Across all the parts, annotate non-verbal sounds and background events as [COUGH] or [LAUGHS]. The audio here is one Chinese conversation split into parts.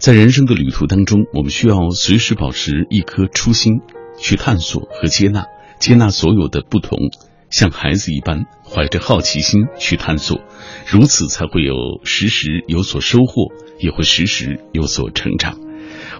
在人生的旅途当中，我们需要随时保持一颗初心，去探索和接纳，接纳所有的不同，像孩子一般怀着好奇心去探索，如此才会有时时有所收获，也会时时有所成长。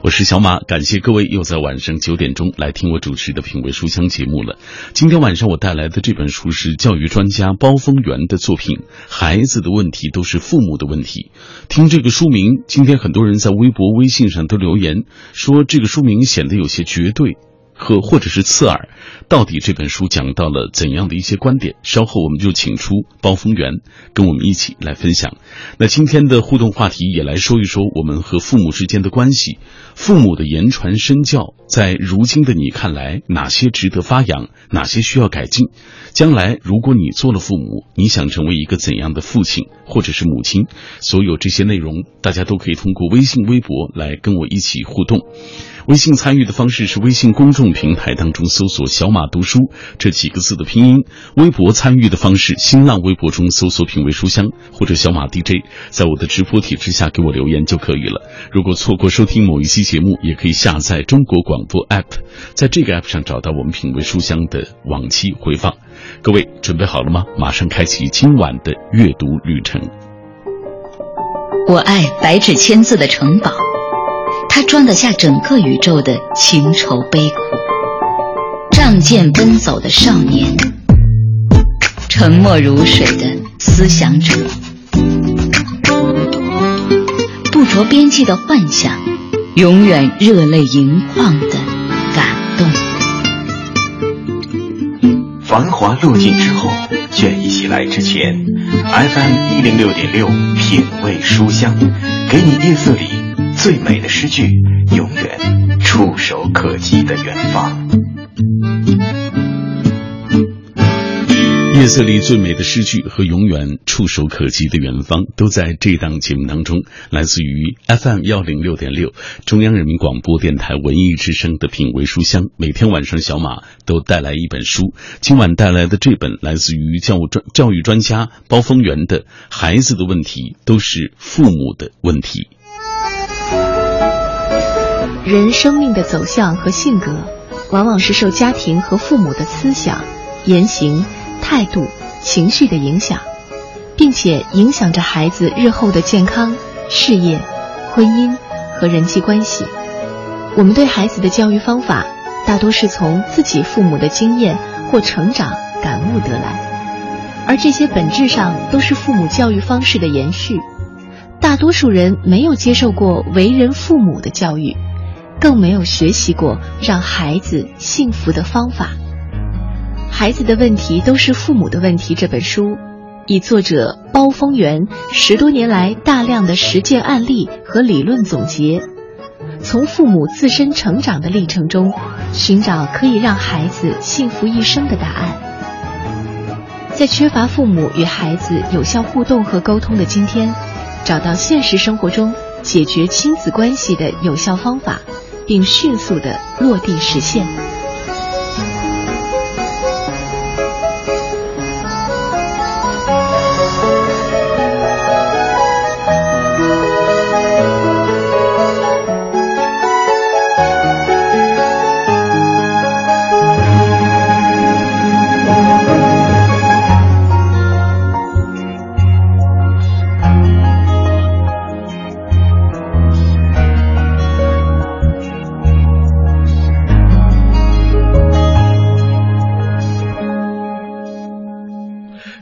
我是小马，感谢各位又在晚上九点钟来听我主持的品味书香节目了。今天晚上我带来的这本书是教育专家包丰源的作品《孩子的问题都是父母的问题》。听这个书名，今天很多人在微博、微信上都留言说这个书名显得有些绝对。和或者是刺耳，到底这本书讲到了怎样的一些观点？稍后我们就请出包风源跟我们一起来分享。那今天的互动话题也来说一说我们和父母之间的关系，父母的言传身教，在如今的你看来，哪些值得发扬，哪些需要改进？将来如果你做了父母，你想成为一个怎样的父亲或者是母亲？所有这些内容，大家都可以通过微信、微博来跟我一起互动。微信参与的方式是微信公众平台当中搜索“小马读书”这几个字的拼音；微博参与的方式，新浪微博中搜索“品味书香”或者“小马 DJ”，在我的直播帖之下给我留言就可以了。如果错过收听某一期节目，也可以下载中国广播 app，在这个 app 上找到我们“品味书香”的往期回放。各位准备好了吗？马上开启今晚的阅读旅程。我爱白纸千字的城堡。它装得下整个宇宙的情愁悲苦，仗剑奔走的少年，沉默如水的思想者，不着边际的幻想，永远热泪盈眶的感动。繁华落尽之后，倦意袭来之前，FM 一零六点六品味书香，给你夜色里。最美的诗句，永远触手可及的远方。夜色里最美的诗句和永远触手可及的远方，都在这档节目当中。来自于 FM 幺零六点六，中央人民广播电台文艺之声的品味书香。每天晚上，小马都带来一本书。今晚带来的这本，来自于教育专教育专家包丰源的《孩子的问题都是父母的问题》。人生命的走向和性格，往往是受家庭和父母的思想、言行、态度、情绪的影响，并且影响着孩子日后的健康、事业、婚姻和人际关系。我们对孩子的教育方法，大多是从自己父母的经验或成长感悟得来，而这些本质上都是父母教育方式的延续。大多数人没有接受过为人父母的教育。更没有学习过让孩子幸福的方法。孩子的问题都是父母的问题。这本书以作者包丰源十多年来大量的实践案例和理论总结，从父母自身成长的历程中，寻找可以让孩子幸福一生的答案。在缺乏父母与孩子有效互动和沟通的今天，找到现实生活中解决亲子关系的有效方法。并迅速的落地实现。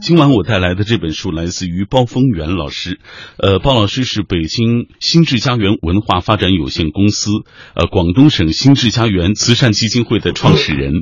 今晚我带来的这本书来自于包丰源老师，呃，包老师是北京新智家园文化发展有限公司，呃，广东省新智家园慈善基金会的创始人，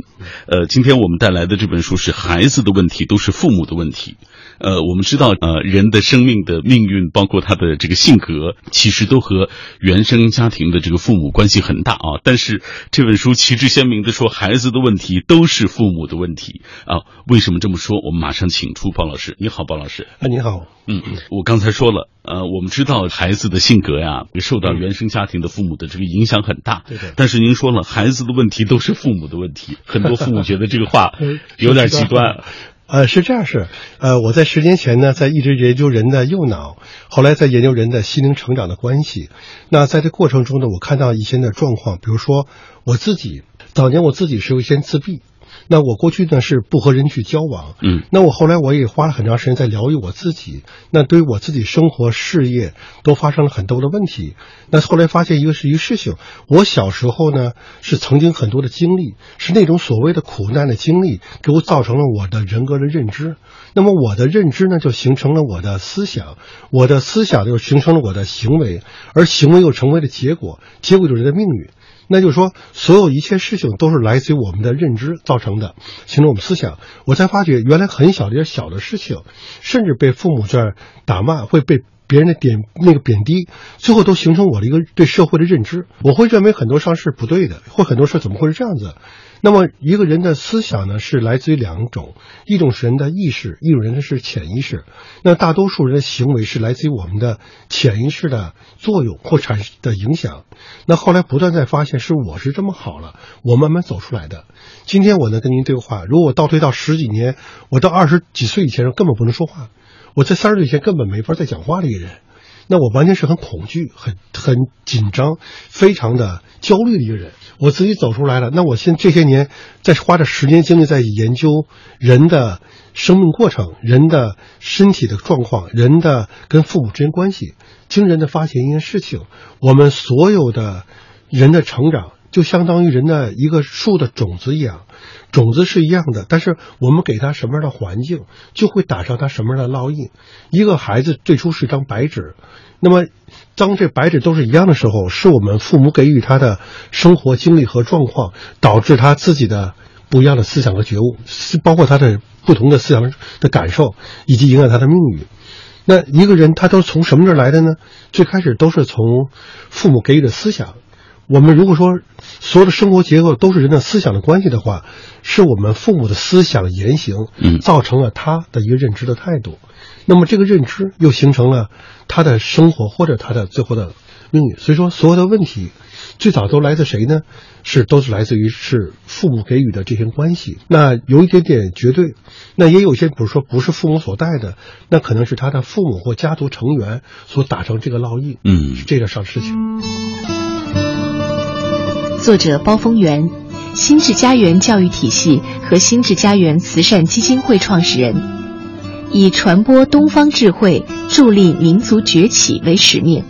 呃，今天我们带来的这本书是孩子的问题都是父母的问题。呃，我们知道，呃，人的生命的命运，包括他的这个性格，其实都和原生家庭的这个父母关系很大啊。但是这本书旗帜鲜明的说，孩子的问题都是父母的问题啊。为什么这么说？我们马上请出包老师。你好，包老师。啊，你好。嗯，我刚才说了，呃，我们知道孩子的性格呀，受到原生家庭的父母的这个影响很大。对对。但是您说了，孩子的问题都是父母的问题，[LAUGHS] 很多父母觉得这个话有点极端。呃，是这样是，呃，我在十年前呢，在一直研究人的右脑，后来在研究人的心灵成长的关系。那在这过程中呢，我看到一些的状况，比如说我自己早年我自己是有一些自闭。那我过去呢是不和人去交往，嗯，那我后来我也花了很长时间在疗愈我自己，那对于我自己生活事业都发生了很多的问题。那后来发现一个是一个事情，我小时候呢是曾经很多的经历，是那种所谓的苦难的经历，给我造成了我的人格的认知。那么我的认知呢就形成了我的思想，我的思想就形成了我的行为，而行为又成为了结果，结果就是人的命运。那就是说，所有一切事情都是来自于我们的认知造成的，形成我们思想。我才发觉，原来很小的一些小的事情，甚至被父母这儿打骂，会被别人的点那个贬低，最后都形成我的一个对社会的认知。我会认为很多事是不对的，或很多事怎么会是这样子？那么一个人的思想呢，是来自于两种，一种是人的意识，一种人的是潜意识。那大多数人的行为是来自于我们的潜意识的作用或产生的影响。那后来不断在发现，是我是这么好了，我慢慢走出来的。今天我能跟您对话，如果我倒退到十几年，我到二十几岁以前根本不能说话，我在三十岁以前根本没法再讲话的一个人。那我完全是很恐惧、很很紧张、非常的焦虑的一个人。我自己走出来了。那我现这些年在花着时间精力在研究人的生命过程、人的身体的状况、人的跟父母之间关系，惊人的发现一件事情：我们所有的人的成长，就相当于人的一个树的种子一样。种子是一样的，但是我们给他什么样的环境，就会打上他什么样的烙印。一个孩子最初是张白纸，那么当这白纸都是一样的时候，是我们父母给予他的生活经历和状况，导致他自己的不一样的思想和觉悟，是包括他的不同的思想的感受，以及影响他的命运。那一个人他都从什么这儿来的呢？最开始都是从父母给予的思想。我们如果说所有的生活结构都是人的思想的关系的话，是我们父母的思想言行，嗯，造成了他的一个认知的态度，那么这个认知又形成了他的生活或者他的最后的命运。所以说，所有的问题最早都来自谁呢？是都是来自于是父母给予的这些关系。那有一点点绝对，那也有一些，比如说不是父母所带的，那可能是他的父母或家族成员所打成这个烙印，嗯，是这个上事情。作者包丰源，心智家园教育体系和心智家园慈善基金会创始人，以传播东方智慧、助力民族崛起为使命，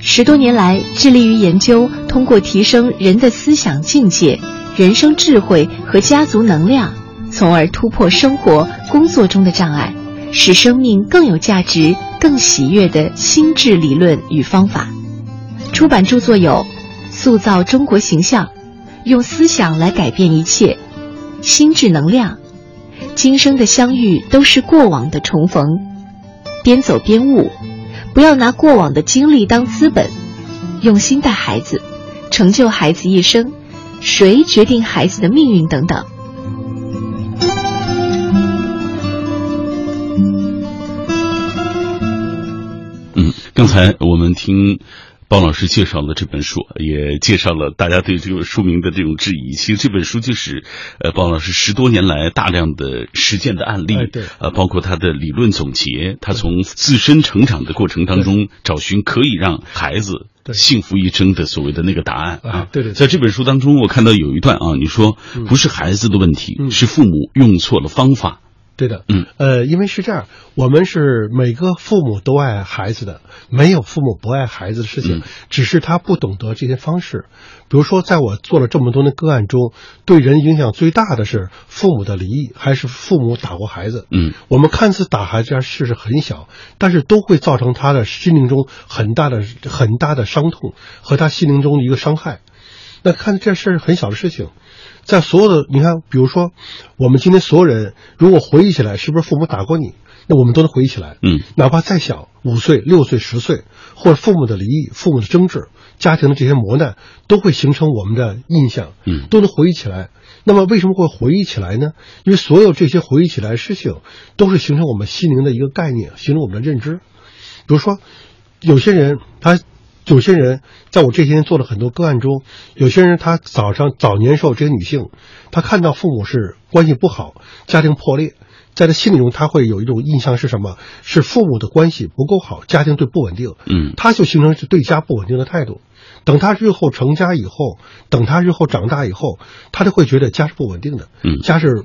十多年来致力于研究通过提升人的思想境界、人生智慧和家族能量，从而突破生活、工作中的障碍，使生命更有价值、更喜悦的心智理论与方法。出版著作有。塑造中国形象，用思想来改变一切。心智能量，今生的相遇都是过往的重逢。边走边悟，不要拿过往的经历当资本。用心带孩子，成就孩子一生。谁决定孩子的命运？等等。嗯，刚才我们听。包老师介绍了这本书，也介绍了大家对这个书名的这种质疑。其实这本书就是，呃，包老师十多年来大量的实践的案例，对，呃，包括他的理论总结，他从自身成长的过程当中找寻可以让孩子幸福一生的所谓的那个答案啊。对对，在这本书当中，我看到有一段啊，你说不是孩子的问题，是父母用错了方法。对的，嗯，呃，因为是这样，我们是每个父母都爱孩子的，没有父母不爱孩子的事情，只是他不懂得这些方式。比如说，在我做了这么多的个案中，对人影响最大的是父母的离异，还是父母打过孩子？嗯，我们看似打孩子这件事是很小，但是都会造成他的心灵中很大的、很大的伤痛和他心灵中的一个伤害。那看这事儿很小的事情。在所有的你看，比如说，我们今天所有人如果回忆起来，是不是父母打过你？那我们都能回忆起来。嗯，哪怕再小，五岁、六岁、十岁，或者父母的离异、父母的争执、家庭的这些磨难，都会形成我们的印象。嗯，都能回忆起来。那么为什么会回忆起来呢？因为所有这些回忆起来的事情，都是形成我们心灵的一个概念，形成我们的认知。比如说，有些人他。有些人在我这些年做了很多个案中，有些人他早上早年时候这些女性，她看到父母是关系不好，家庭破裂，在她心里中她会有一种印象是什么？是父母的关系不够好，家庭对不稳定，嗯她就形成是对家不稳定的态度。等她日后成家以后，等她日后长大以后，她就会觉得家是不稳定的，嗯家是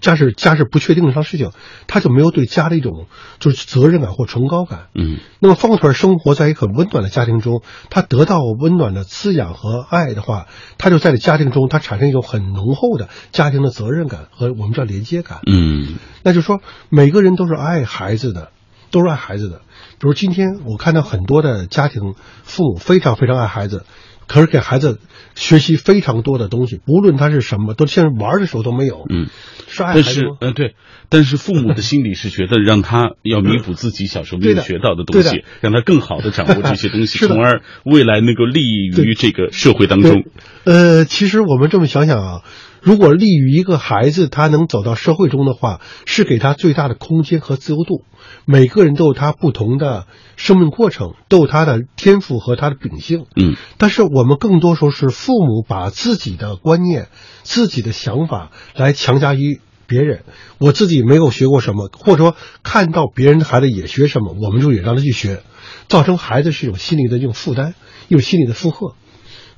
家是家是不确定的上事情，他就没有对家的一种就是责任感或崇高感。嗯那么方腿生活在一个很温暖的家庭中，他得到温暖的滋养和爱的话，他就在这家庭中，他产生一种很浓厚的家庭的责任感和我们叫连接感。嗯那就是说，每个人都是爱孩子的，都是爱孩子的。比如今天我看到很多的家庭，父母非常非常爱孩子，可是给孩子学习非常多的东西，无论他是什么，都现在玩的时候都没有。嗯，是爱但是孩子吗？呃对，但是父母的心理是觉得让他要弥补自己小时候没有学到的东西，让他更好的掌握这些东西，从而未来能够利益于这个社会当中。呃，其实我们这么想想啊，如果利于一个孩子他能走到社会中的话，是给他最大的空间和自由度。每个人都有他不同的生命过程，都有他的天赋和他的秉性。嗯但是我们更多时候是父母把自己的观念、自己的想法来强加于别人。我自己没有学过什么，或者说看到别人的孩子也学什么，我们就也让他去学，造成孩子是一种心理的一种负担，一种心理的负荷。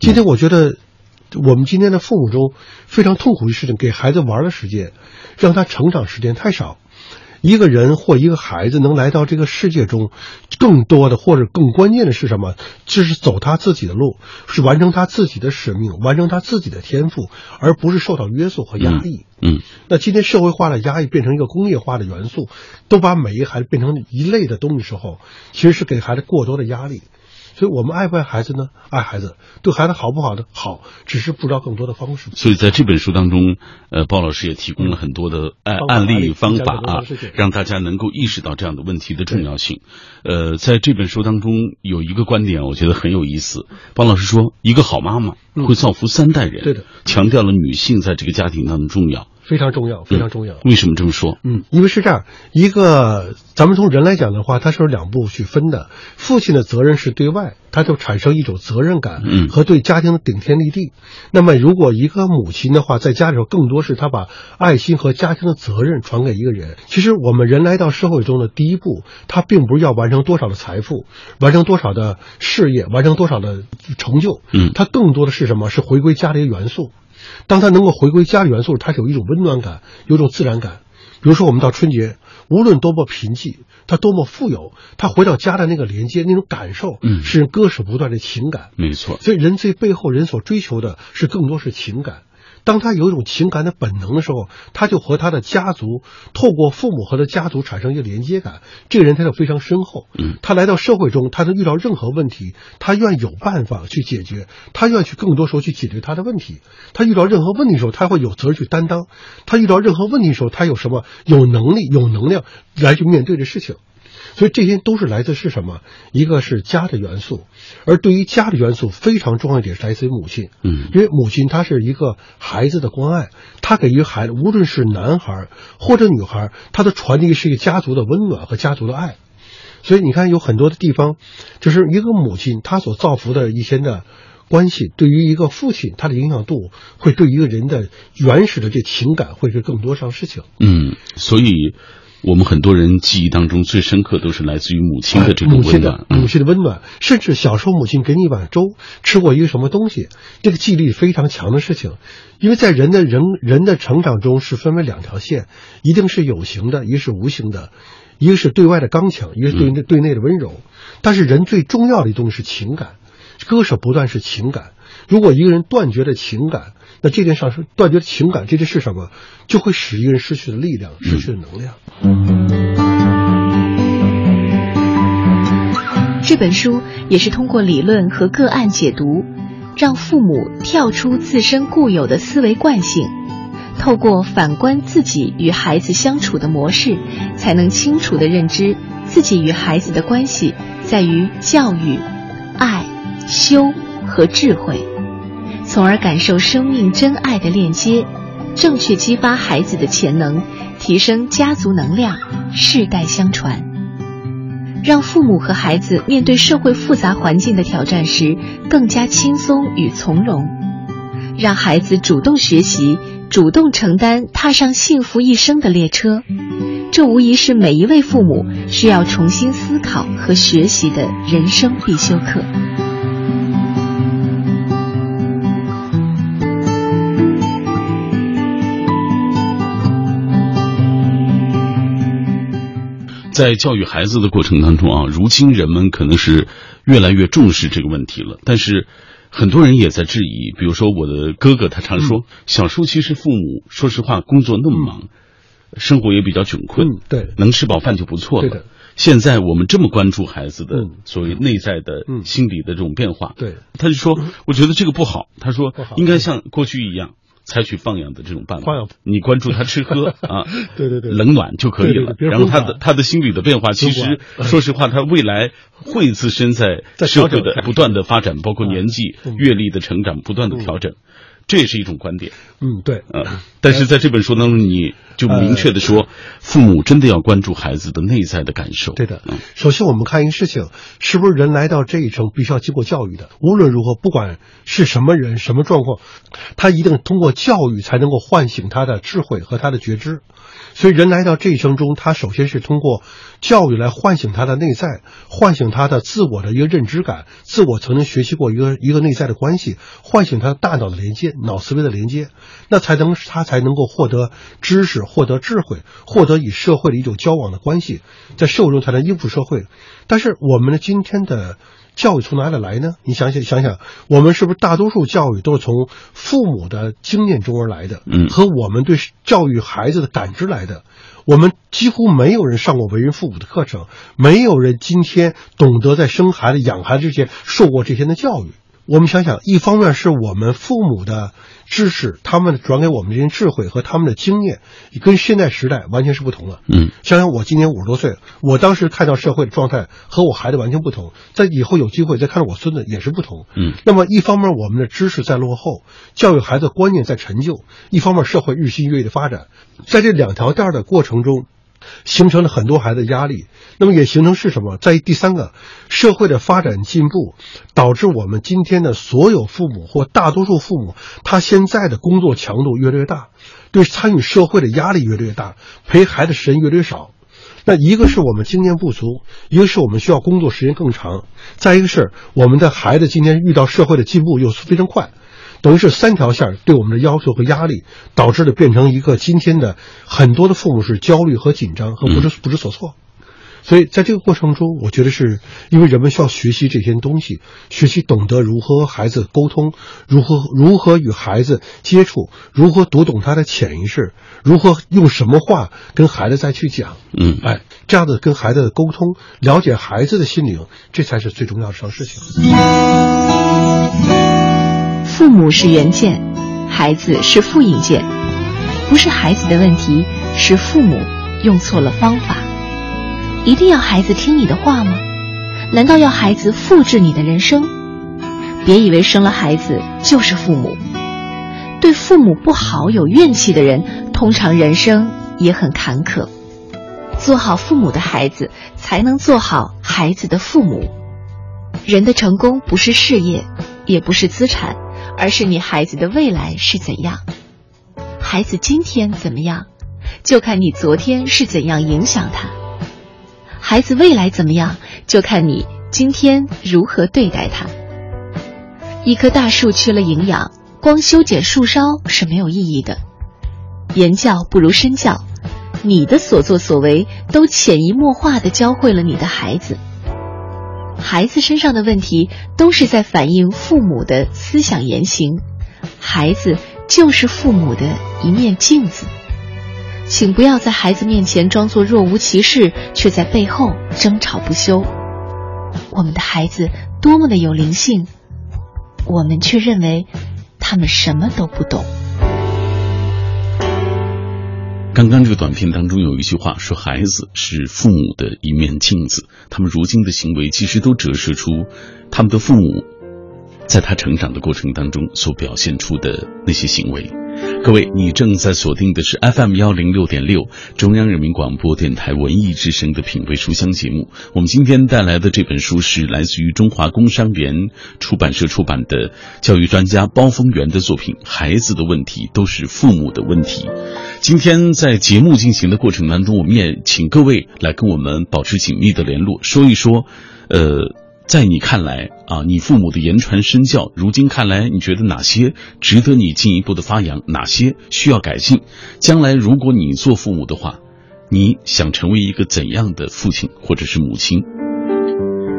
今天我觉得，我们今天的父母中非常痛苦的事情，给孩子玩的时间，让他成长时间太少。一个人或一个孩子能来到这个世界中，更多的或者更关键的是什么？就是走他自己的路，是完成他自己的使命，完成他自己的天赋，而不是受到约束和压抑。嗯那今天社会化的压抑变成一个工业化的元素，都把每一个孩子变成一类的东西时候，其实是给孩子过多的压力。所以我们爱不爱孩子呢？爱孩子，对孩子好不好呢？好，只是不知道更多的方式。所以在这本书当中，呃，鲍老师也提供了很多的案案例方法啊，让大家能够意识到这样的问题的重要性。呃，在这本书当中有一个观点，我觉得很有意思。鲍老师说，一个好妈妈嗯会造福三代人，对的，强调了女性在这个家庭当中重要。非常重要，非常重要。为什么这么说？嗯，因为是这样，一个咱们从人来讲的话，它是有两步去分的。父亲的责任是对外，他就产生一种责任感，嗯和对家庭的顶天立地。那么，如果一个母亲的话，在家里头更多是她把爱心和家庭的责任传给一个人。其实我们人来到社会中的第一步，他并不是要完成多少的财富，完成多少的事业，完成多少的成就，嗯他更多的是什么？是回归家里的元素。当他能够回归家里元素，他有一种温暖感，有一种自然感。比如说，我们到春节，无论多么贫瘠，他多么富有，他回到家的那个连接、那种感受，嗯是割舍不断的情感。没错，所以，人最背后人所追求的是更多是情感。当他有一种情感的本能的时候，他就和他的家族透过父母和他家族产生一个连接感。这个人他就非常深厚。嗯，他来到社会中，他能遇到任何问题，他愿有办法去解决，他愿去更多时候去解决他的问题。他遇到任何问题的时候，他会有责任去担当。他遇到任何问题的时候，他有什么有能力、有能量来去面对这事情。所以这些都是来自是什么？一个是家的元素，而对于家的元素非常重要一点是来自于母亲。嗯因为母亲她是一个孩子的关爱，她给予孩子，无论是男孩或者女孩，她的传递是一个家族的温暖和家族的爱。所以你看，有很多的地方，就是一个母亲她所造福的一些的关系，对于一个父亲，他的影响度会对一个人的原始的这情感会是更多上事情。嗯，所以我们很多人记忆当中最深刻都是来自于母亲的这种温暖。嗯母亲的温暖，甚至小时候母亲给你一碗粥，吃过一个什么东西，这个记忆力非常强的事情。因为在人的人人的成长中是分为两条线，一定是有形的，一个是无形的，一个是对外的刚强，一个是对内、对内的温柔。但是人最重要的一东西是情感，割舍不断是情感。如果一个人断绝了情感，那这件事是断绝了情感，这件是什么？就会使一个人失去了力量，失去了能量。这本书也是通过理论和个案解读，让父母跳出自身固有的思维惯性，透过反观自己与孩子相处的模式，才能清楚地认知自己与孩子的关系在于教育、爱、修和智慧，从而感受生命真爱的链接，正确激发孩子的潜能，提升家族能量，世代相传。让父母和孩子面对社会复杂环境的挑战时更加轻松与从容，让孩子主动学习、主动承担踏上幸福一生的列车，这无疑是每一位父母需要重新思考和学习的人生必修课。在教育孩子的过程当中啊，如今人们可能是越来越重视这个问题了，但是很多人也在质疑。比如说我的哥哥，他常说，嗯小时候其实父母说实话工作那么忙，生活也比较窘困，嗯对能吃饱饭就不错了。对现在我们这么关注孩子的嗯所谓内在的嗯心理的这种变化，对他就说，我觉得这个不好。他说应该像过去一样。采取放养的这种办法，你关注他吃喝 [LAUGHS] 啊，对对对。冷暖就可以了。然后他的他的心理的变化，其实 [LAUGHS] 说实话，他未来会自身在在社会的不断的发展，包括年纪、嗯。阅历的成长，不断的调整，这也是一种观点。嗯，对，嗯。但是在这本书当中，你就明确的说，父母真的要关注孩子的内在的感受。对的嗯。首先，我们看一个事情，是不是人来到这一生必须要经过教育的？无论如何，不管是什么人、什么状况，他一定通过教育才能够唤醒他的智慧和他的觉知。所以，人来到这一生中，他首先是通过教育来唤醒他的内在，唤醒他的自我的一个认知感，自我曾经学习过一个一个内在的关系，唤醒他的大脑的连接、脑思维的连接，那才能他才能够获得知识、获得智慧、获得与社会的一种交往的关系，在社会中才能应付社会。但是我们的今天的教育从哪里来呢？你想想想想，我们是不是大多数教育都是从父母的经验中而来的？嗯和我们对教育孩子的感知来的。我们几乎没有人上过为人父母的课程，没有人今天懂得在生孩子、养孩子之前受过这些的教育。我们想想，一方面是我们父母的知识，他们转给我们这些智慧和他们的经验，跟现在时代完全是不同了。嗯想想我今年五十多岁，我当时看到社会的状态和我孩子完全不同，在以后有机会再看到我孙子也是不同。嗯那么一方面我们的知识在落后，教育孩子观念在陈旧；一方面社会日新月异的发展，在这两条道儿的过程中，形成了很多孩子压力。那么也形成是什么？在第三个，社会的发展进步，导致我们今天的所有父母或大多数父母，他现在的工作强度越来越大，对参与社会的压力越来越大，陪孩子时间越来越少。那一个是我们经验不足，一个是我们需要工作时间更长，再一个是我们的孩子今天遇到社会的进步又非常快，等于是三条线对我们的要求和压力，导致的变成一个今天的很多的父母是焦虑和紧张和不知不知所措。所以在这个过程中，我觉得是因为人们需要学习这些东西，学习懂得如何和孩子沟通，如何如何与孩子接触，如何读懂他的潜意识，如何用什么话跟孩子再去讲。嗯，哎，这样的跟孩子的沟通，了解孩子的心灵，这才是最重要的事情。父母是原件，孩子是复印件，不是孩子的问题，是父母用错了方法。一定要孩子听你的话吗？难道要孩子复制你的人生？别以为生了孩子就是父母。对父母不好、有怨气的人，通常人生也很坎坷。做好父母的孩子，才能做好孩子的父母。人的成功不是事业，也不是资产，而是你孩子的未来是怎样。孩子今天怎么样，就看你昨天是怎样影响他。孩子未来怎么样，就看你今天如何对待他。一棵大树缺了营养，光修剪树梢是没有意义的。言教不如身教，你的所作所为都潜移默化地教会了你的孩子。孩子身上的问题都是在反映父母的思想言行，孩子就是父母的一面镜子。请不要在孩子面前装作若无其事，却在背后争吵不休。我们的孩子多么的有灵性，我们却认为他们什么都不懂。刚刚这个短片当中有一句话说：“孩子是父母的一面镜子，他们如今的行为其实都折射出他们的父母在他成长的过程当中所表现出的那些行为。”各位，你正在锁定的是 FM 幺零六点六中央人民广播电台文艺之声的品味书香节目。我们今天带来的这本书是来自于中华工商联出版社出版的教育专家包丰源的作品《孩子的问题都是父母的问题》。今天在节目进行的过程当中，我们也请各位来跟我们保持紧密的联络，说一说，呃，在你看来啊，你父母的言传身教，如今看来，你觉得哪些值得你进一步的发扬，哪些需要改进？将来如果你做父母的话，你想成为一个怎样的父亲或者是母亲？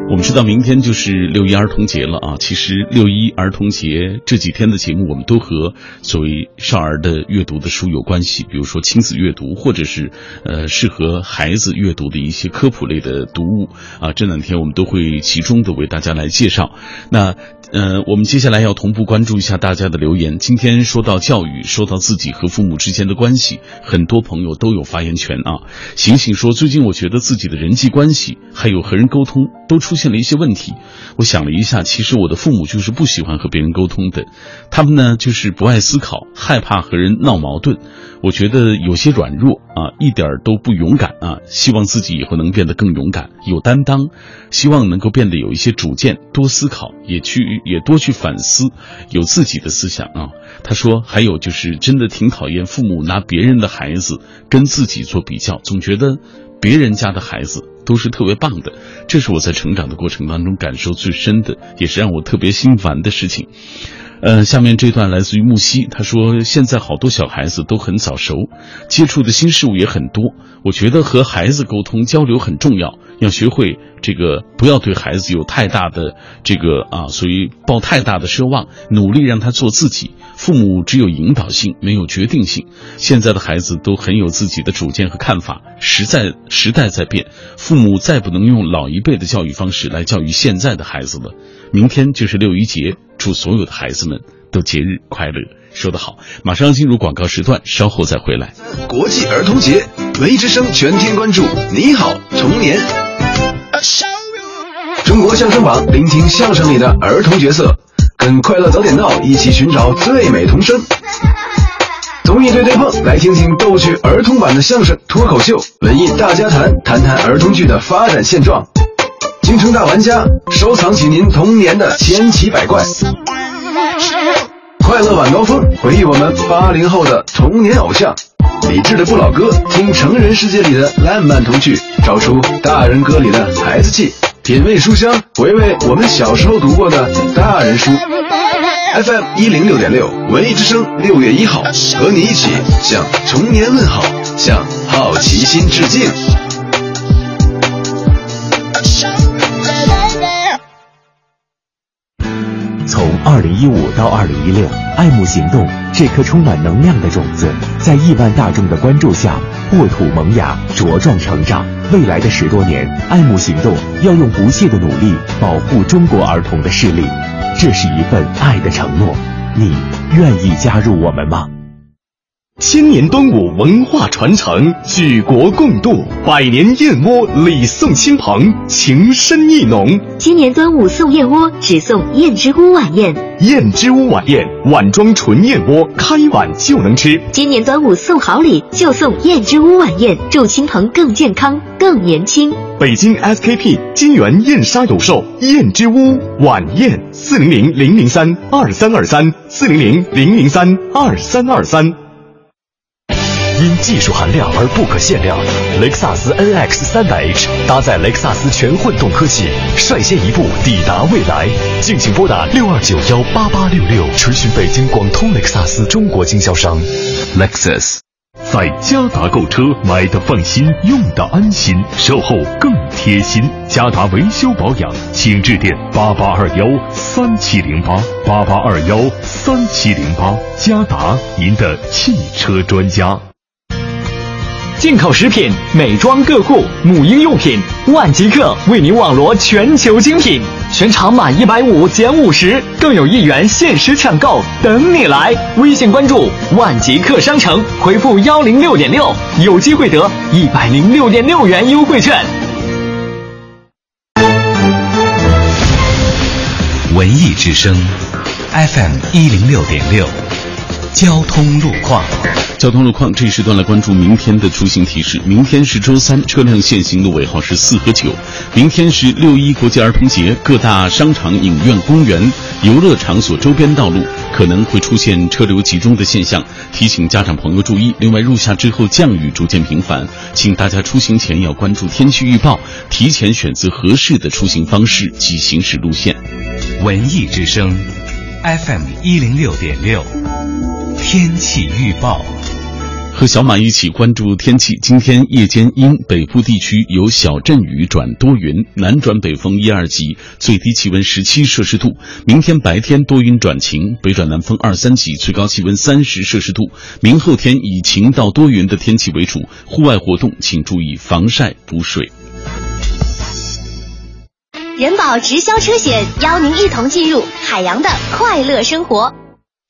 我们知道明天就是六一儿童节了啊！其实六一儿童节这几天的节目，我们都和所谓少儿的阅读的书有关系，比如说亲子阅读，或者是呃适合孩子阅读的一些科普类的读物啊。这两天我们都会集中的为大家来介绍。那呃，我们接下来要同步关注一下大家的留言。今天说到教育，说到自己和父母之间的关系，很多朋友都有发言权啊。醒醒说，最近我觉得自己的人际关系还有和人沟通都出现了一些问题。我想了一下，其实我的父母就是不喜欢和别人沟通的，他们呢就是不爱思考，害怕和人闹矛盾。我觉得有些软弱啊，一点都不勇敢啊。希望自己以后能变得更勇敢、有担当，希望能够变得有一些主见，多思考，也去也多去反思，有自己的思想啊。他说，还有就是真的挺讨厌父母拿别人的孩子跟自己做比较，总觉得别人家的孩子都是特别棒的。这是我在成长的过程当中感受最深的，也是让我特别心烦的事情。呃，下面这段来自于木西，他说现在好多小孩子都很早熟，接触的新事物也很多。我觉得和孩子沟通交流很重要，要学会这个不要对孩子有太大的这个啊，所以抱太大的奢望，努力让他做自己。父母只有引导性，没有决定性。现在的孩子都很有自己的主见和看法，实在时代在变，父母再不能用老一辈的教育方式来教育现在的孩子了。明天就是六一节，祝所有的孩子们都节日快乐。说得好，马上进入广告时段，稍后再回来。国际儿童节，文艺之声全天关注。你好，童年。中国相声榜，聆听相声里的儿童角色，跟快乐早点到一起寻找最美童声。综艺对对碰，来听听逗趣儿童版的相声脱口秀。文艺大家谈，谈谈儿童剧的发展现状。京城大玩家，收藏起您童年的千奇百怪。快乐晚高峰，回忆我们八零后的童年偶像。理智的不老歌，听成人世界里的烂漫童趣，找出大人歌里的孩子气。品味书香，回味我们小时候读过的大人书。FM 一零六点六，文艺之声，六月一号，和你一起向童年问好，向好奇心致敬。二零一五到二零一六，爱慕行动这颗充满能量的种子，在亿万大众的关注下，沃土萌芽，茁壮成长。未来的十多年，爱慕行动要用不懈的努力保护中国儿童的视力，这是一份爱的承诺。你愿意加入我们吗？千年端午文化传承，举国共度，百年燕窝礼送亲朋，情深意浓。今年端午送燕窝，只送燕之屋晚宴。燕之屋晚宴，碗装纯燕窝，开碗就能吃。今年端午送好礼，就送燕之屋晚宴，祝亲朋更健康、更年轻。北京 SKP 金源燕莎有售燕之屋晚宴，四零零零零三二三二三，四零零零零三二三二三。因技术含量而不可限量，雷克萨斯 NX 三百 H 搭载雷克萨斯全混动科技，率先一步抵达未来。敬请拨打六二九幺八八六六，垂询北京广通雷克萨斯中国经销商。Lexus，在嘉达购车，买的放心，用的安心，售后更贴心。嘉达维修保养，请致电八八二幺三七零八八八二幺三七零八。嘉达，您的汽车专家。进口食品、美妆个护、母婴用品，万极客为您网罗全球精品，全场满一百五减五十，更有一元限时抢购等你来！微信关注万极客商城，回复幺零六点六，有机会得一百零六点六元优惠券。文艺之声，FM 一零六点六，交通路况。交通路况这一时段来关注明天的出行提示。明天是周三，车辆限行的尾号是四和九。明天是六一国际儿童节，各大商场、影院、公园、游乐场所周边道路可能会出现车流集中的现象，提醒家长朋友注意。另外，入夏之后降雨逐渐频繁，请大家出行前要关注天气预报，提前选择合适的出行方式及行驶路线。文艺之声，FM 一零六点六，天气预报。和小马一起关注天气。今天夜间阴，北部地区有小阵雨转多云，南转北风一二级，最低气温十七摄氏度。明天白天多云转晴，北转南风二三级，最高气温三十摄氏度。明后天以晴到多云的天气为主，户外活动请注意防晒补水。人保直销车险邀您一同进入海洋的快乐生活。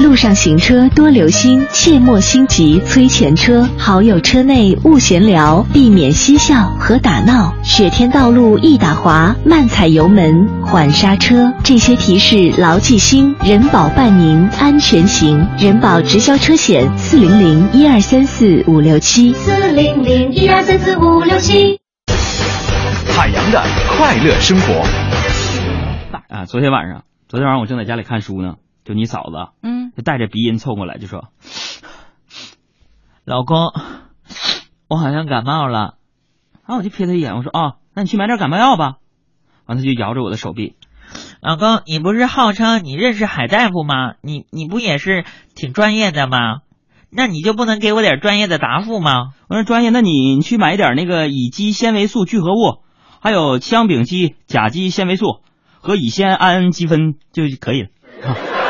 路上行车多留心，切莫心急催前车。好友车内勿闲聊，避免嬉笑和打闹。雪天道路易打滑，慢踩油门，缓刹车。这些提示牢记心，人保伴您安全行。人保直销车险：四零零一二三四五六七。四零零一二三四五六七。海洋的快乐生活。啊，昨天晚上，昨天晚上我正在家里看书呢，就你嫂子，嗯，就带着鼻音凑过来，就说：“ [SIGHS] 老公，我好像感冒了。”然后我就瞥他一眼，我说：“哦，那你去买点感冒药吧。”完，他就摇着我的手臂，老公，你不是号称你认识海大夫吗？你你不也是挺专业的吗？那你就不能给我点专业的答复吗？我说专业，那你你去买点那个乙基纤维素聚合物，还有羟丙基甲基纤维素和乙酰氨基酚就可以了。[LAUGHS]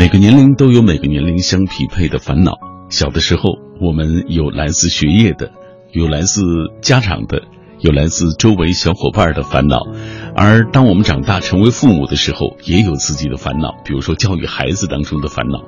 每个年龄都有每个年龄相匹配的烦恼。小的时候，我们有来自学业的，有来自家长的，有来自周围小伙伴的烦恼；而当我们长大成为父母的时候，也有自己的烦恼，比如说教育孩子当中的烦恼。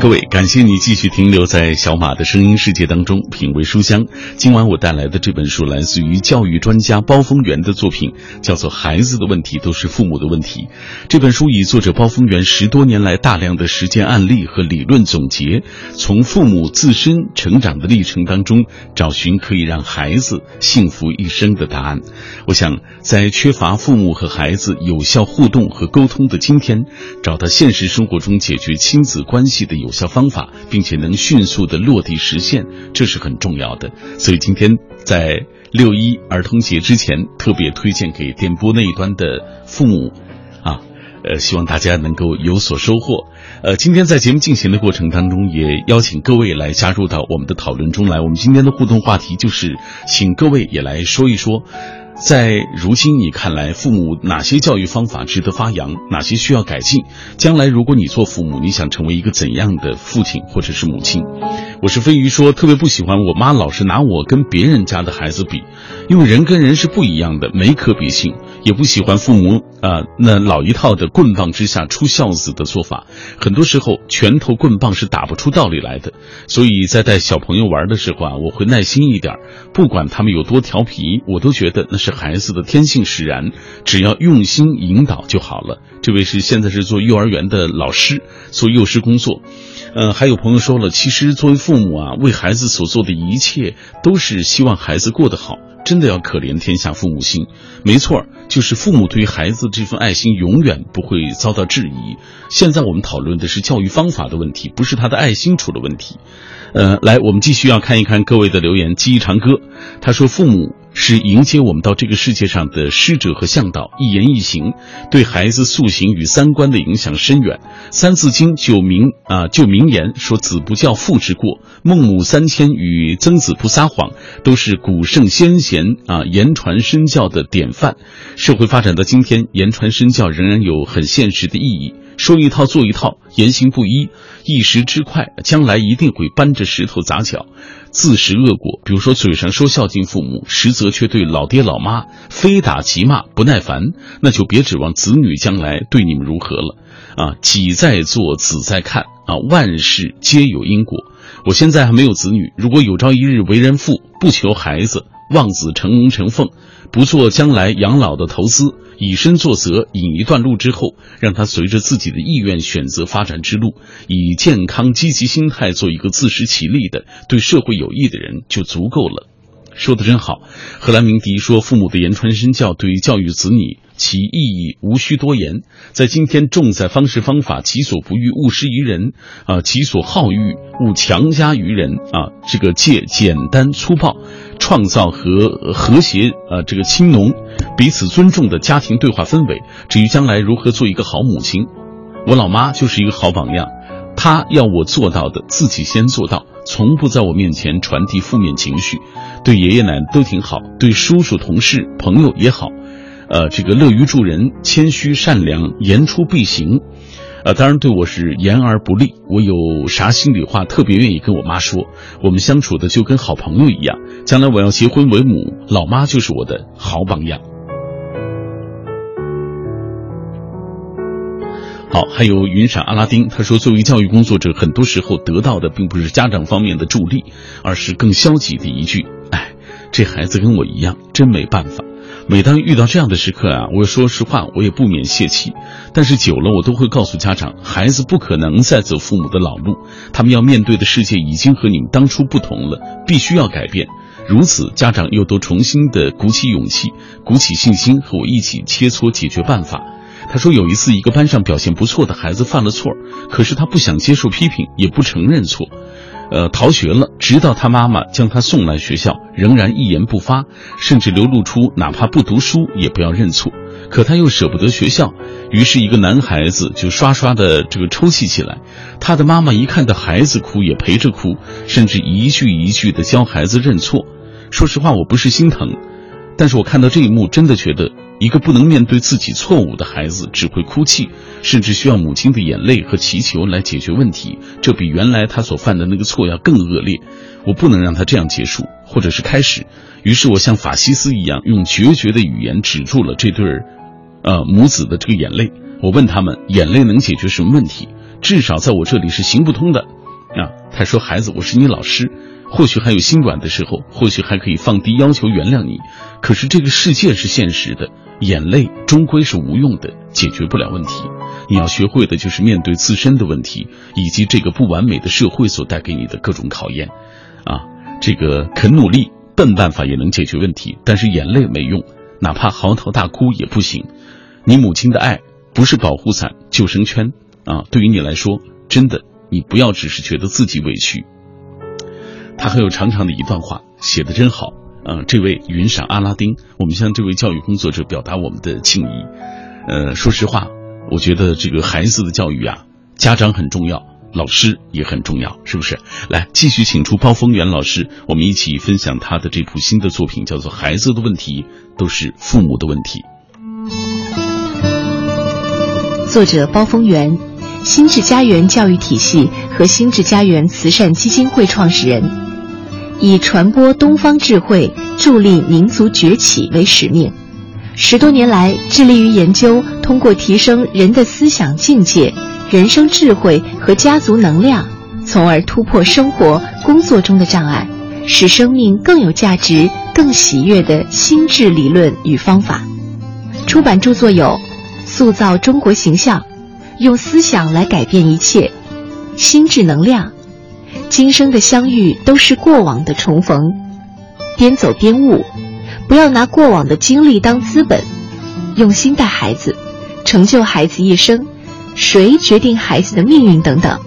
各位，感谢你继续停留在小马的声音世界当中，品味书香。今晚我带来的这本书来自于教育专家包丰源的作品，叫做《孩子的问题都是父母的问题》。这本书以作者包丰源十多年来大量的实践案例和理论总结，从父母自身成长的历程当中找寻可以让孩子幸福一生的答案。我想，在缺乏父母和孩子有效互动和沟通的今天，找到现实生活中解决亲子关关系的有效方法，并且能迅速的落地实现，这是很重要的。所以今天在六一儿童节之前，特别推荐给电波那一端的父母，啊，呃，希望大家能够有所收获。呃，今天在节目进行的过程当中，也邀请各位来加入到我们的讨论中来。我们今天的互动话题就是，请各位也来说一说。在如今你看来，父母哪些教育方法值得发扬，哪些需要改进？将来如果你做父母，你想成为一个怎样的父亲或者是母亲？我是飞鱼说，特别不喜欢我妈老是拿我跟别人家的孩子比，因为人跟人是不一样的，没可比性。也不喜欢父母啊那老一套的棍棒之下出孝子的做法，很多时候拳头棍棒是打不出道理来的。所以在带小朋友玩的时候啊，我会耐心一点，不管他们有多调皮，我都觉得那是孩子的天性使然，只要用心引导就好了。这位是现在是做幼儿园的老师，做幼师工作。呃，还有朋友说了，其实作为父母啊，为孩子所做的一切都是希望孩子过得好，真的要可怜天下父母心。没错，就是父母对于孩子这份爱心永远不会遭到质疑。现在我们讨论的是教育方法的问题，不是他的爱心出了问题。呃，来，我们继续要看一看各位的留言。记忆长歌，他说父母。是迎接我们到这个世界上的师者和向导，一言一行对孩子塑形与三观的影响深远。《三字经》就名啊就名言说：“子不教，父之过。”孟母三迁与曾子不撒谎，都是古圣先贤啊言传身教的典范。社会发展到今天，言传身教仍然有很现实的意义。说一套做一套，言行不一，一时之快，将来一定会搬着石头砸脚。自食恶果，比如说嘴上说孝敬父母，实则却对老爹老妈非打即骂，不耐烦，那就别指望子女将来对你们如何了。啊，己在做，子在看，啊，万事皆有因果。我现在还没有子女，如果有朝一日为人父，不求孩子，望子成龙成凤，不做将来养老的投资。以身作则，引一段路之后，让他随着自己的意愿选择发展之路，以健康积极心态做一个自食其力的、对社会有益的人就足够了。说的真好，荷兰明迪说：“父母的言传身教对于教育子女其意义无需多言。在今天重在方式方法，己所不欲，勿施于人啊；己所好欲，勿强加于人啊。这个借简单粗暴，创造和和谐呃，这个亲浓、彼此尊重的家庭对话氛围。至于将来如何做一个好母亲，我老妈就是一个好榜样。她要我做到的，自己先做到。”从不在我面前传递负面情绪，对爷爷奶奶都挺好，对叔叔、同事、朋友也好，呃，这个乐于助人、谦虚善良、言出必行，呃，当然对我是言而不利。我有啥心里话，特别愿意跟我妈说。我们相处的就跟好朋友一样。将来我要结婚为母，老妈就是我的好榜样。好，还有云闪阿拉丁，他说，作为教育工作者，很多时候得到的并不是家长方面的助力，而是更消极的一句：“哎，这孩子跟我一样，真没办法。”每当遇到这样的时刻啊，我说实话，我也不免泄气。但是久了，我都会告诉家长，孩子不可能再走父母的老路，他们要面对的世界已经和你们当初不同了，必须要改变。如此，家长又都重新的鼓起勇气，鼓起信心，和我一起切磋解决办法。他说有一次，一个班上表现不错的孩子犯了错，可是他不想接受批评，也不承认错，呃，逃学了。直到他妈妈将他送来学校，仍然一言不发，甚至流露出哪怕不读书也不要认错。可他又舍不得学校，于是一个男孩子就刷刷的这个抽泣起来。他的妈妈一看到孩子哭，也陪着哭，甚至一句一句的教孩子认错。说实话，我不是心疼，但是我看到这一幕，真的觉得。一个不能面对自己错误的孩子，只会哭泣，甚至需要母亲的眼泪和祈求来解决问题。这比原来他所犯的那个错要更恶劣。我不能让他这样结束，或者是开始。于是我像法西斯一样，用决绝的语言止住了这对儿，呃母子的这个眼泪。我问他们，眼泪能解决什么问题？至少在我这里是行不通的。啊，他说：“孩子，我是你老师。”或许还有心软的时候，或许还可以放低要求原谅你。可是这个世界是现实的，眼泪终归是无用的，解决不了问题。你要学会的就是面对自身的问题，以及这个不完美的社会所带给你的各种考验。啊，这个肯努力，笨办法也能解决问题，但是眼泪没用，哪怕嚎啕大哭也不行。你母亲的爱不是保护伞、救生圈啊，对于你来说，真的，你不要只是觉得自己委屈。他还有长长的一段话，写的真好。嗯，这位云闪阿拉丁，我们向这位教育工作者表达我们的敬意。呃，说实话，我觉得这个孩子的教育啊，家长很重要，老师也很重要，是不是？来，继续请出包丰源老师，我们一起分享他的这部新的作品，叫做《孩子的问题都是父母的问题》。作者包丰源。心智家园教育体系和心智家园慈善基金会创始人，以传播东方智慧、助力民族崛起为使命。十多年来，致力于研究通过提升人的思想境界、人生智慧和家族能量，从而突破生活、工作中的障碍，使生命更有价值、更喜悦的心智理论与方法。出版著作有《塑造中国形象》《用思想来改变一切》《心智能量》《今生的相遇都是过往的重逢》《边走边悟》。不要拿过往的经历当资本，用心带孩子，成就孩子一生。谁决定孩子的命运？等等。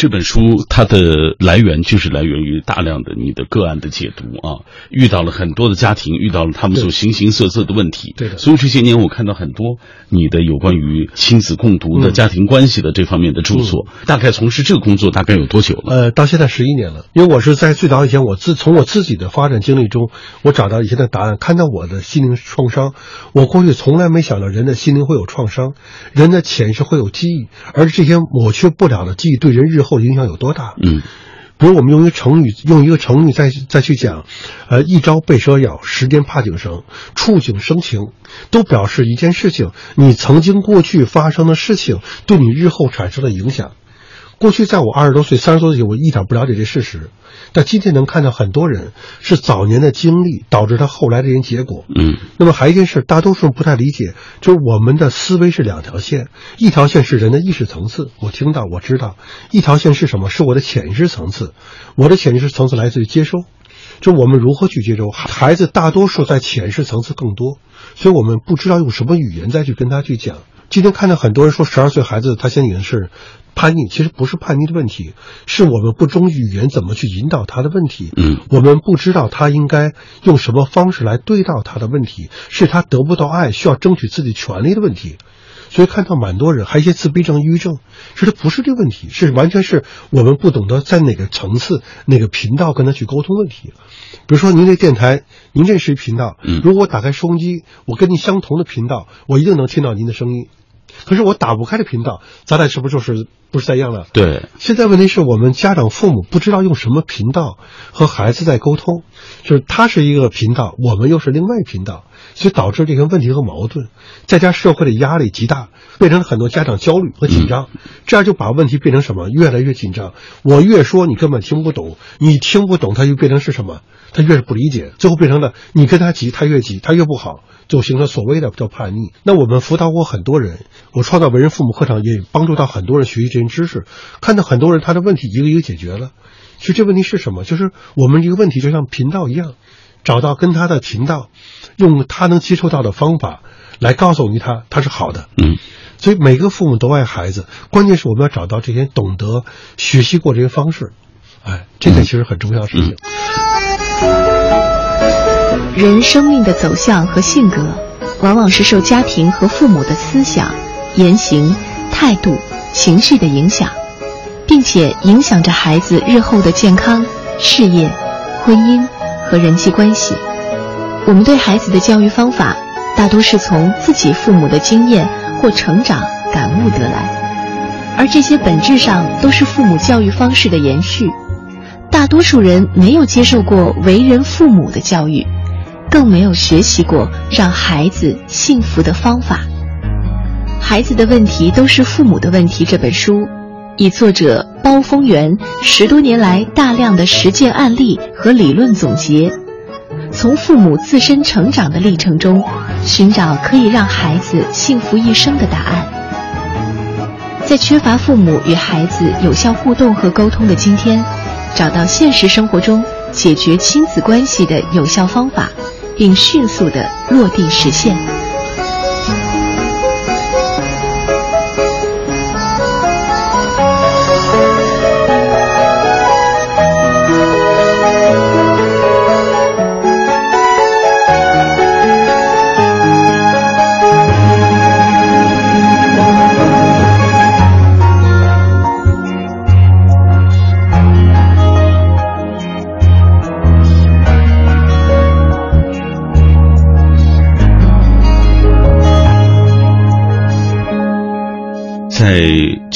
这本书它的来源就是来源于大量的你的个案的解读啊，遇到了很多的家庭，遇到了他们所形形色色的问题。对的。所以这些年我看到很多你的有关于亲子共读的家庭关系的这方面的著作。大概从事这个工作大概有多久了？呃，到现在十一年了。因为我是在最早以前，我自从我自己的发展经历中，我找到以前的答案，看到我的心灵创伤。我过去从来没想到人的心灵会有创伤，人的潜意识会有记忆，而这些抹去不了的记忆对人日后。后影响有多大？嗯，比如我们用一个成语，用一个成语再再去讲，呃，一朝被蛇咬，十年怕井绳，触景生情，都表示一件事情，你曾经过去发生的事情对你日后产生的影响。过去在我二十多岁、三十多岁，我一点不了解这事实。但今天能看到很多人是早年的经历导致他后来这些结果。嗯，那么还有一件事，大多数人不太理解，就是我们的思维是两条线，一条线是人的意识层次，我听到我知道；一条线是什么？是我的潜意识层次。我的潜意识层次来自于接收，就我们如何去接收。孩子大多数在潜意识层次更多，所以我们不知道用什么语言再去跟他去讲。今天看到很多人说，十二岁孩子他现在已经是。叛逆其实不是叛逆的问题，是我们不忠于语言怎么去引导他的问题。嗯，我们不知道他应该用什么方式来对待他的问题，是他得不到爱，需要争取自己权利的问题。所以看到蛮多人，还有一些自闭症、抑郁症，其实不是这个问题，是完全是我们不懂得在哪个层次、哪个频道跟他去沟通问题。比如说，您这电台，您这是一频道，如果我打开收音机，我跟您相同的频道，我一定能听到您的声音。可是我打不开的频道，咱俩是不是就是不是在一样了？对。现在问题是我们家长父母不知道用什么频道和孩子在沟通，就是他是一个频道，我们又是另外一频道，所以导致这个问题和矛盾，再加社会的压力极大，变成了很多家长焦虑和紧张，这样就把问题变成什么？越来越紧张。我越说你根本听不懂，你听不懂，他就变成是什么？他越是不理解，最后变成了你跟他急，他越急，他越不好。就形成所谓的叫叛逆。那我们辅导过很多人，我创造为人父母课程也帮助到很多人学习这些知识，看到很多人他的问题一个一个解决了。其实这问题是什么？就是我们这个问题就像频道一样，找到跟他的频道，用他能接受到的方法来告诉你他他是好的。嗯，所以每个父母都爱孩子，关键是我们要找到这些懂得学习过这些方式。哎，这个其实很重要的事情。人生命的走向和性格，往往是受家庭和父母的思想、言行、态度、情绪的影响，并且影响着孩子日后的健康、事业、婚姻和人际关系。我们对孩子的教育方法，大多是从自己父母的经验或成长感悟得来，而这些本质上都是父母教育方式的延续。大多数人没有接受过为人父母的教育。更没有学习过让孩子幸福的方法。孩子的问题都是父母的问题。这本书，以作者包丰源十多年来大量的实践案例和理论总结，从父母自身成长的历程中，寻找可以让孩子幸福一生的答案。在缺乏父母与孩子有效互动和沟通的今天，找到现实生活中解决亲子关系的有效方法。并迅速的落地实现。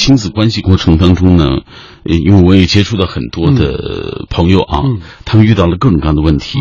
亲子关系过程当中呢，呃因为我也接触到很多的朋友啊，嗯他们遇到了各种各样的问题。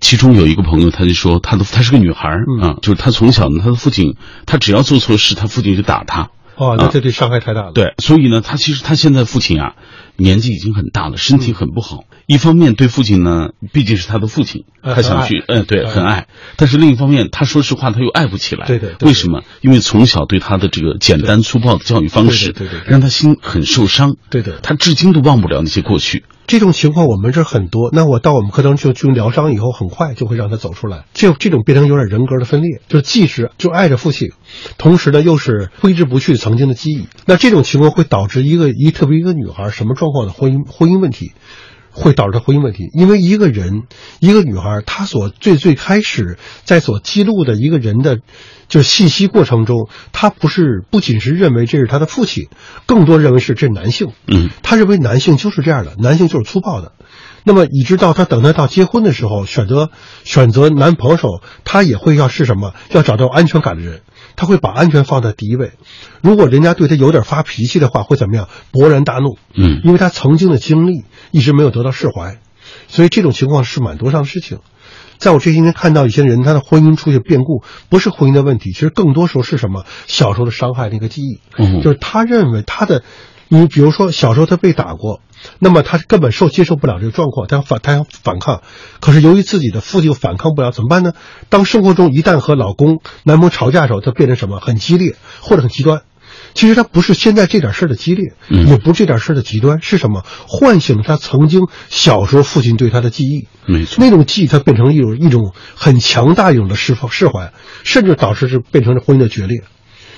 其中有一个朋友，他就说，他的她是个女孩嗯啊，就是她从小呢，她的父亲，她只要做错事，她父亲就打她。哦，那啊这对伤害太大了。对，所以呢，他其实他现在父亲啊，年纪已经很大了，身体很不好。一方面对父亲呢，毕竟是他的父亲，呃他想去，嗯，对，嗯很爱。但是另一方面，他说实话，他又爱不起来。对的对为什么？因为从小对他的这个简单粗暴的教育方式，对的对让他心很受伤。对的他至今都忘不了那些过去。这种情况我们这儿很多。那我到我们课堂去去疗伤以后，很快就会让他走出来。这这种变成有点人格的分裂，就是既是就爱着父亲，同时呢又是挥之不去曾经的记忆。那这种情况会导致一个一特别一个女孩什么状况的婚姻婚姻问题，会导致婚姻问题。因为一个人一个女孩，她所最最开始在所记录的一个人的。就是信息过程中，她不是不仅是认为这是她的父亲，更多认为是这是男性。嗯，他认为男性就是这样的，男性就是粗暴的。那么，以直到他等他到结婚的时候，选择选择男朋友时候，他也会要是什么？要找到安全感的人，他会把安全放在第一位。如果人家对他有点发脾气的话，会怎么样？勃然大怒。嗯，因为他曾经的经历一直没有得到释怀，所以这种情况是蛮多上的事情。在我这些年看到一些人，他的婚姻出现变故，不是婚姻的问题，其实更多时候是什么？小时候的伤害那个记忆，嗯就是他认为他的，你比如说小时候他被打过，那么他根本受接受不了这个状况，他要反他要反抗，可是由于自己的父亲又反抗不了，怎么办呢？当生活中一旦和老公、男朋友吵架的时候，他变成什么？很激烈或者很极端。其实他不是现在这点事儿的激烈，嗯也不是这点事儿的极端，是什么？唤醒了他曾经小时候父亲对他的记忆。没错，那种记忆，他变成一种一种很强大一种的释放释怀，甚至导致是变成了婚姻的决裂。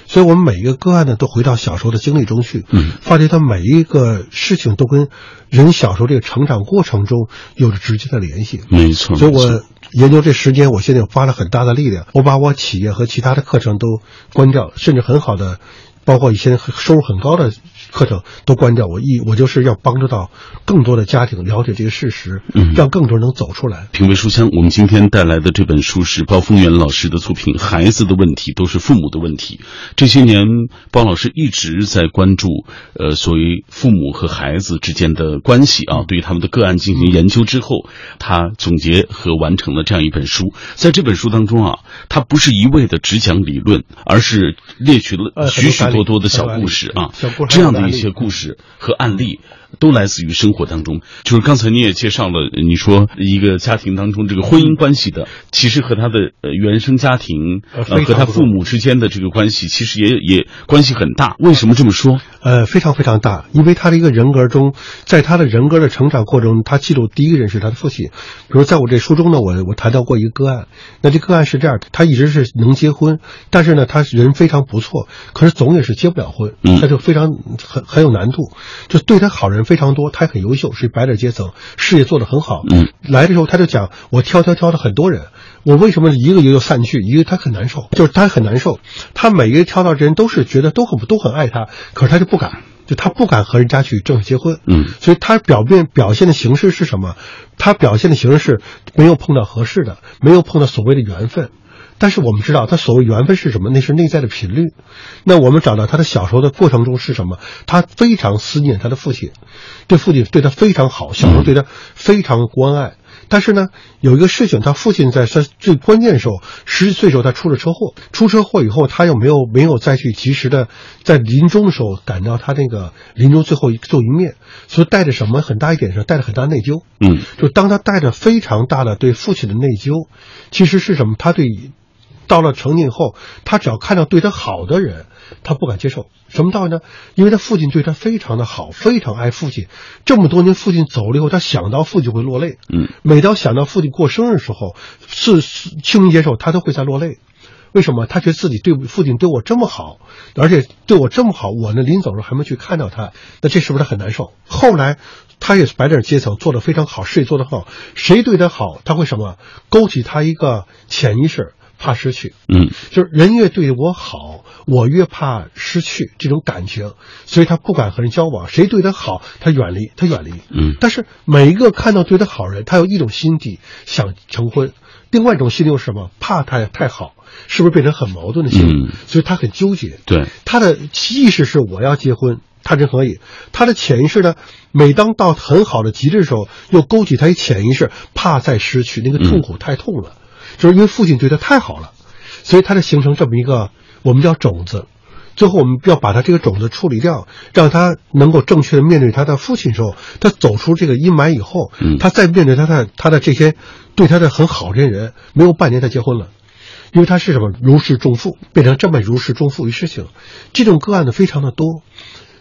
所以，我们每一个个案呢，都回到小时候的经历中去，嗯，发觉他每一个事情都跟人小时候这个成长过程中有着直接的联系。没错。所以我研究这时间，我现在花了很大的力量，我把我企业和其他的课程都关掉，甚至很好的，包括一些收入很高的课程都关掉。我一我就是要帮助到更多的家庭了解这个事实，嗯让更多人能走出来。品味书香，我们今天带来的这本书是包丰源老师的作品《孩子的问题都是父母的问题》。这些年，包老师一直在关注，呃，所谓父母和孩子之间的关系啊，对于他们的个案进行研究之后，他总结和完成了这样一本书。在这本书当中啊，他不是一味的只讲理论，而是列举了呃许许多多的小故事啊，小故事这样的一些故事和案例。都来自于生活当中，就是刚才你也介绍了，你说一个家庭当中这个婚姻关系的，其实和他的呃原生家庭和他父母之间的这个关系，其实也也关系很大。为什么这么说？呃，非常非常大，因为他的一个人格中，在他的人格的成长过程中，他记录第一个人是他的父亲。比如在我这书中呢，我我谈到过一个个案，那这个案是这样的，他一直是能结婚，但是呢，他人非常不错，可是总也是结不了婚，嗯他就非常很很有难度，就对他好人非常多，他很优秀，是白领阶层，事业做得很好。嗯，来的时候他就讲，我挑挑挑了很多人，我为什么一个一个又散去，一个他很难受，就是他很难受，他每一个挑到的人都是觉得都很都很爱他，可是他就不敢。就他不敢和人家去正式结婚，嗯，所以他表面表现的形式是什么？他表现的形式是没有碰到合适的，没有碰到所谓的缘分。但是我们知道，他所谓缘分是什么？那是内在的频率。那我们找到他的小时候的过程中是什么？他非常思念他的父亲，对父亲对他非常好，小时候对他非常关爱。但是呢，有一个事情，他父亲在他最关键的时候，十几岁时候他出了车祸，出车祸以后，他又没有没有再去及时的在临终的时候赶到他那个临终最后一最后一面，所以带着什么很大一点是带着很大内疚。嗯，就当他带着非常大的对父亲的内疚，其实是什么？他对到了成年以后，他只要看到对他好的人，他不敢接受。什么道理呢？因为他父亲对他非常的好，非常爱父亲。这么多年，父亲走了以后，他想到父亲会落泪。嗯，每当想到父亲过生日的时候，是是清明节时候，他都会在落泪。为什么？他觉得自己对父亲对我这么好，而且对我这么好，我呢临走的时候还没去看到他，那这是不是他很难受？后来他也是白领阶层，做得非常好，事业做得好，谁对他好，他会什么？勾起他一个潜意识，怕失去。嗯，就是人越对我好，我越怕失去这种感情，所以他不敢和人交往。谁对他好，他远离，他远离。嗯，但是每一个看到对他好人，他有一种心底想成婚，另外一种心理又是什么？怕他太好，是不是变成很矛盾的心理？嗯所以他很纠结。对，他的意识是我要结婚，他人可以；他的潜意识呢，每当到很好的极致的时候，又勾起他一潜意识，怕再失去，那个痛苦太痛了，就是因为父亲对他太好了，所以他就形成这么一个我们叫种子。最后我们要把他这个种子处理掉，让他能够正确的面对他的父亲的时候，他走出这个阴霾以后，嗯他再面对他的他的这些对他的很好这些人，没有半年他结婚了。因为他是什么如释重负，变成这么如释重负的事情，这种个案呢非常的多，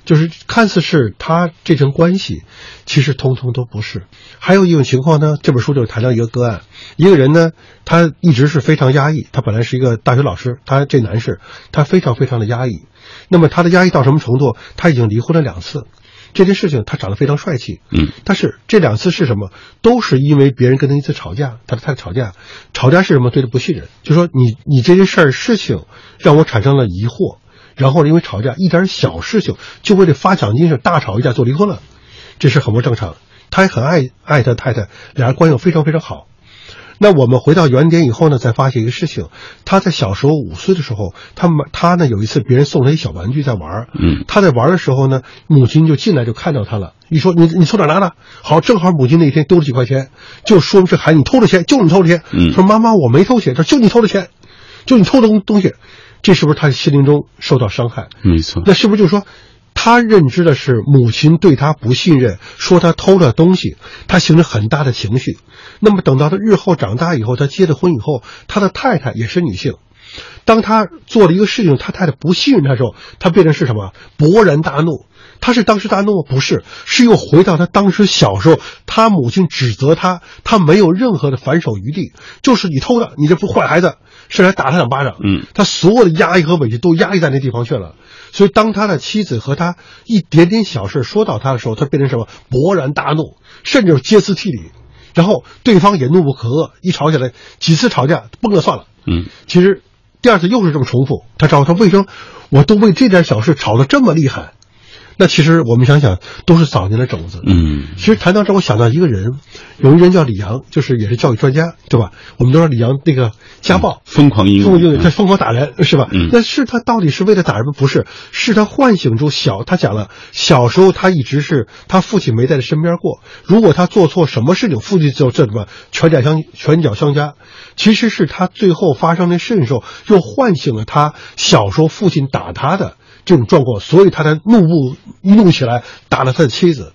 就是看似是他这层关系，其实通通都不是。还有一种情况呢，这本书就谈到一个个案，一个人呢，他一直是非常压抑，他本来是一个大学老师，他这男士他非常非常的压抑，那么他的压抑到什么程度？他已经离婚了两次。这件事情他长得非常帅气，嗯，但是这两次是什么？都是因为别人跟他一次吵架，他他吵架，吵架是什么？对他不信任，就说你你这件事儿事情让我产生了疑惑，然后因为吵架一点小事情就为了发奖金是大吵一架就离婚了，这是很不正常。他也很爱爱他太太，俩人关系非常非常好。那我们回到原点以后呢，再发现一个事情，他在小时候五岁的时候，他们他呢有一次别人送他一小玩具在玩儿，嗯，他在玩的时候呢，母亲就进来就看到他了，一说你你从哪儿拿的？好，正好母亲那天丢了几块钱，就说明这孩子你偷的钱，就你偷的钱。嗯说妈妈我没偷钱，说就你偷的钱，就你偷的东东西，这是不是他的心灵中受到伤害？没错。那是不是就是说，他认知的是母亲对他不信任，说他偷了东西，他形成很大的情绪。那么等到他日后长大以后，他结了婚以后，他的太太也是女性。当他做了一个事情，他太太不信任他的时候，他变成是什么？勃然大怒。他是当时大怒吗？不是，是又回到他当时小时候，他母亲指责他，他没有任何的反手余地，就是你偷的，你这不坏孩子，甚至还打他两巴掌。嗯，他所有的压抑和委屈都压抑在那地方去了。所以，当他的妻子和他一点点小事说到他的时候，他变成什么？勃然大怒，甚至歇斯底里。然后对方也怒不可遏，一吵起来，几次吵架崩了算了。嗯，其实第二次又是这么重复，他找他为什么我都为这点小事吵得这么厉害？那其实我们想想，都是早年的种子。嗯，其实谈到这，我想到一个人，有一人叫李阳，就是也是教育专家，对吧？我们都知道李阳那个家暴、疯狂英疯狂英语，他疯狂打人，是吧？嗯那是他到底是为了打人吗？不是，是他唤醒出小。他讲了，小时候他一直是他父亲没在他身边过。如果他做错什么事情，父亲就这什么拳脚相拳脚相加。其实是他最后发生的事情的时候，又唤醒了他小时候父亲打他的这种状况，所以他才怒不一怒起来打了他的妻子。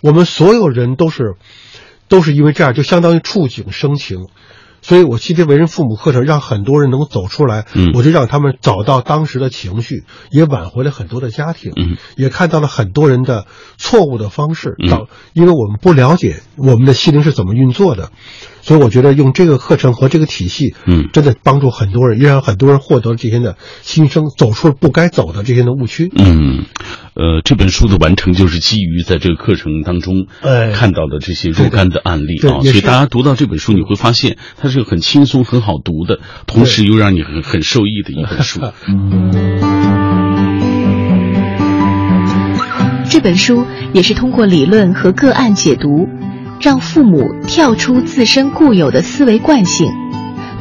我们所有人都是，都是因为这样，就相当于触景生情。所以我今天为人父母课程，让很多人能够走出来，嗯我就让他们找到当时的情绪，也挽回了很多的家庭，嗯也看到了很多人的错误的方式，嗯因为我们不了解我们的心灵是怎么运作的，所以我觉得用这个课程和这个体系，嗯。真的帮助很多人，也让很多人获得了这些的新生，走出了不该走的这些的误区。嗯，呃，这本书的完成就是基于在这个课程当中哎。看到的这些若干的案例啊，所以大家读到这本书，你会发现它是个很轻松、很好读的，同时又让你很很受益的一本书。[LAUGHS] 这本书也是通过理论和个案解读，让父母跳出自身固有的思维惯性，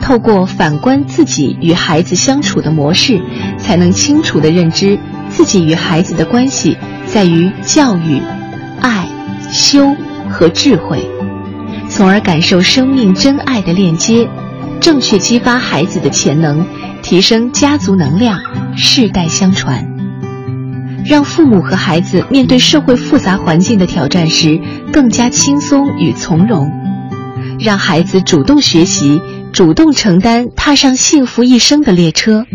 透过反观自己与孩子相处的模式，才能清楚地认知自己与孩子的关系在于教育、爱、修和智慧，从而感受生命真爱的链接，正确激发孩子的潜能，提升家族能量，世代相传。让父母和孩子面对社会复杂环境的挑战时更加轻松与从容，让孩子主动学习、主动承担踏上幸福一生的列车，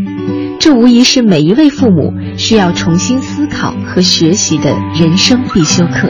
这无疑是每一位父母需要重新思考和学习的人生必修课。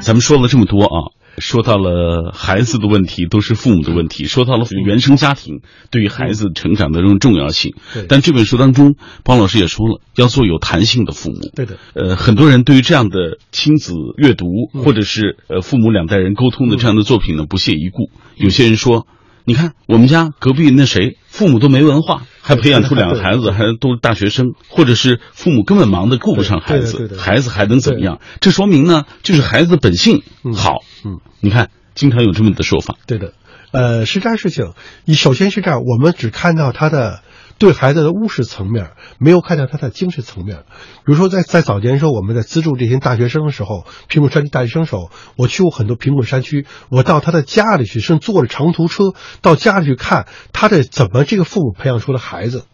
咱们说了这么多啊，说到了孩子的问题，都是父母的问题；说到了原生家庭对于孩子成长的这种重要性。但这本书当中，包老师也说了，要做有弹性的父母。对的，呃，很多人对于这样的亲子阅读，或者是呃父母两代人沟通的这样的作品呢，不屑一顾。有些人说，你看我们家隔壁那谁，父母都没文化，还培养出两个孩子，[LAUGHS] 还都是大学生，或者是父母根本忙得顾不上孩子，孩子还能怎么样？这说明呢，就是孩子本性好。嗯，你看，经常有这么的说法。对的，呃，是这样事情。你首先是这样，我们只看到他的对孩子的物质层面，没有看到他的精神层面。比如说在，在早年的时候，我们在资助这些大学生的时候，贫困山区大学生时候，我去过很多贫困山区，我到他的家里去，甚至坐着长途车到家里去看他的怎么这个父母培养出的孩子。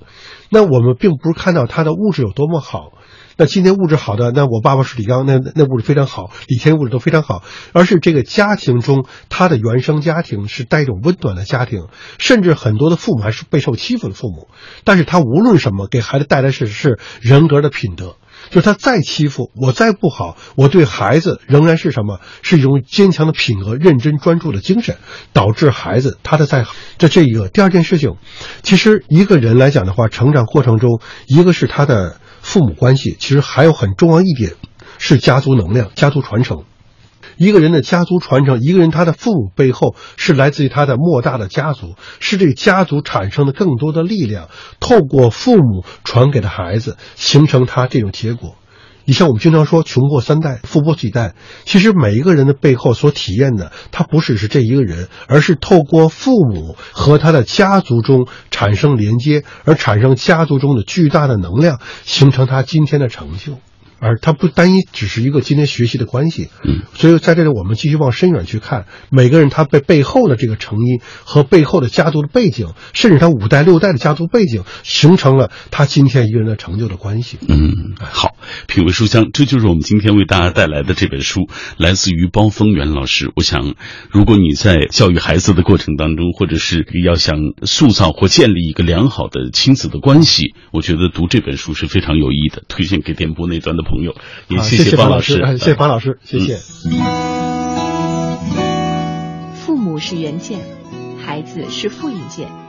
那我们并不是看到他的物质有多么好。那今天物质好的，那我爸爸是李刚，那那物质非常好，李天物质都非常好，而是这个家庭中他的原生家庭是带一种温暖的家庭，甚至很多的父母还是备受欺负的父母，但是他无论什么给孩子带来是是人格的品德，就是他再欺负我再不好，我对孩子仍然是什么，是一种坚强的品格、认真专注的精神，导致孩子他的在这这一个第二件事情，其实一个人来讲的话，成长过程中，一个是他的。父母关系其实还有很重要一点，是家族能量、家族传承。一个人的家族传承，一个人他的父母背后是来自于他的莫大的家族，是这个家族产生的更多的力量，透过父母传给的孩子，形成他这种结果。你像我们经常说“穷过三代，富过几代”，其实每一个人的背后所体验的，他不只是这一个人，而是透过父母和他的家族中产生连接，而产生家族中的巨大的能量，形成他今天的成就。而他不单一只是一个今天学习的关系，嗯，所以在这里我们继续往深远去看，每个人他背背后的这个成因和背后的家族的背景，甚至他五代六代的家族背景，形成了他今天一个人的成就的关系。嗯，好，品味书香，这就是我们今天为大家带来的这本书，来自于包丰源老师。我想，如果你在教育孩子的过程当中，或者是要想塑造或建立一个良好的亲子的关系，我觉得读这本书是非常有意义的，推荐给电波那端的朋友。朋友，也谢谢方老师，谢谢方老师，谢谢。父母是原件，孩子是复印件。